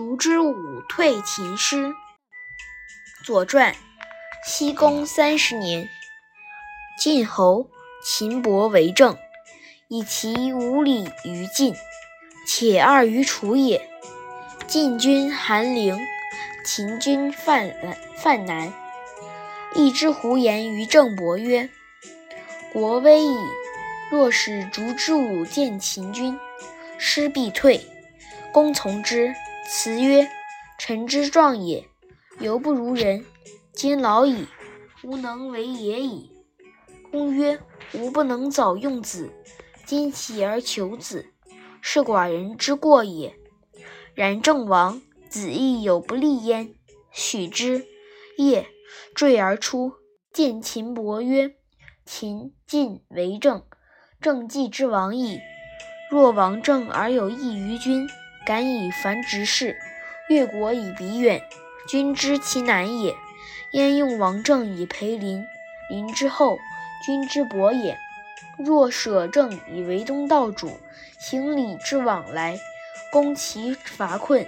烛之武退秦师。左传，西公三十年，晋侯秦伯为政，以其无礼于晋，且二于楚也。晋军韩陵，秦军犯犯南。一之胡言于郑伯曰：“国危矣，若使烛之武见秦军，师必退。”公从之，辞曰：“臣之壮也，犹不如人。今老矣，无能为也已。”公曰：“吾不能早用子，今起而求子，是寡人之过也。然郑王子亦有不利焉，许之。”夜坠而出，见秦伯曰：“秦晋为政，政既之亡矣。若王政而有益于君。”敢以繁殖事，越国以彼远，君知其难也。焉用王政以陪邻？邻之后，君之薄也。若舍政以为东道主，行礼之往来，攻其乏困，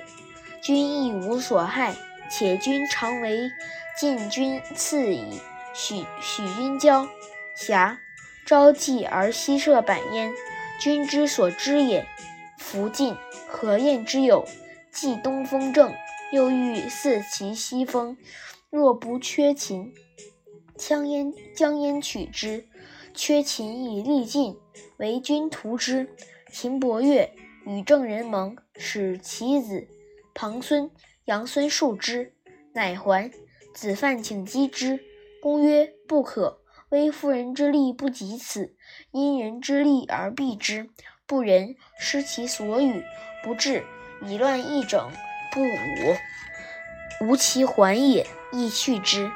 君亦无所害。且君常为晋君赐以许许君交瑕，朝祭而夕射板焉，君之所知也。夫晋。何晏之有？既东风正，又欲四其西风。若不缺秦，将焉将焉取之？缺秦以利晋，为君图之。秦伯乐与郑人盟，使其子庞孙、杨孙数之，乃还。子犯请击之，公曰：“不可。微夫人之力不及此，因人之力而避之。不仁，失其所与。”不治，以乱易整，不武，无其还也，亦去之。